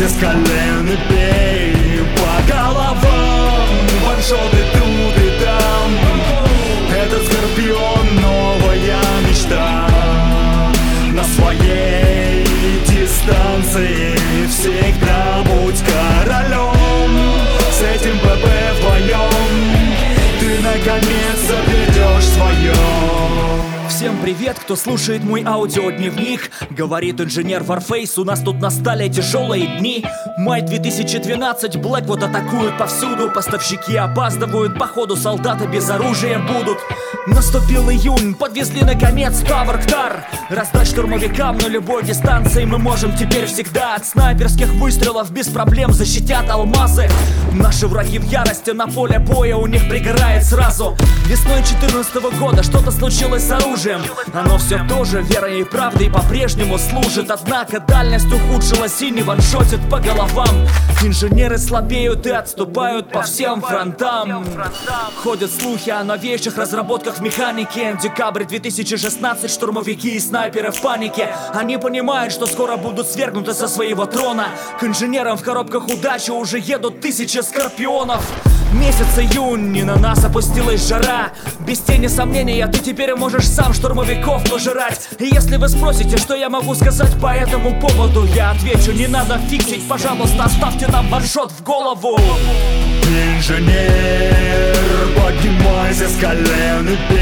Поднимайся с колен и бей по головам. Ваншоты тут и там. Этот скорпион новая мечта. На своей дистанции Всегда будь королем. С этим ПП вдвоем. Ты заберешь свое Всем привет, кто слушает мой аудиодневник. Говорит инженер Warface, у нас тут настали тяжелые дни. Май 2012, Блэквуд атакуют повсюду. Поставщики опаздывают, походу солдаты без оружия будут. Наступил июнь, подвезли наконец Таварктар Раздать штурмовикам на любой дистанции Мы можем теперь всегда. От снайперских выстрелов Без проблем защитят алмазы. Наши враги в ярости, на поле боя у них пригорает сразу. Весной 14 года что-то случилось с оружием. Оно все тоже верой и правдой по-прежнему служит. Однако дальность ухудшилась и не ваншотит по головам. Инженеры слабеют и отступают по всем фронтам. Ходят слухи о новейших разработках в механике Декабрь 2016, штурмовики и снайперы в панике. Они понимают, что скоро будут свергнуты со своего трона. К инженерам в коробках удачи уже едут тысячи скорпионов. Месяц июнь, и на нас опустилась жара. Без тени сомнения, ты теперь можешь сам штурмовиков пожирать. И если вы спросите, что я могу сказать по этому поводу Я отвечу, не надо фиксить, пожалуйста, оставьте нам ваншот в голову. Инженер, поднимайся с колен и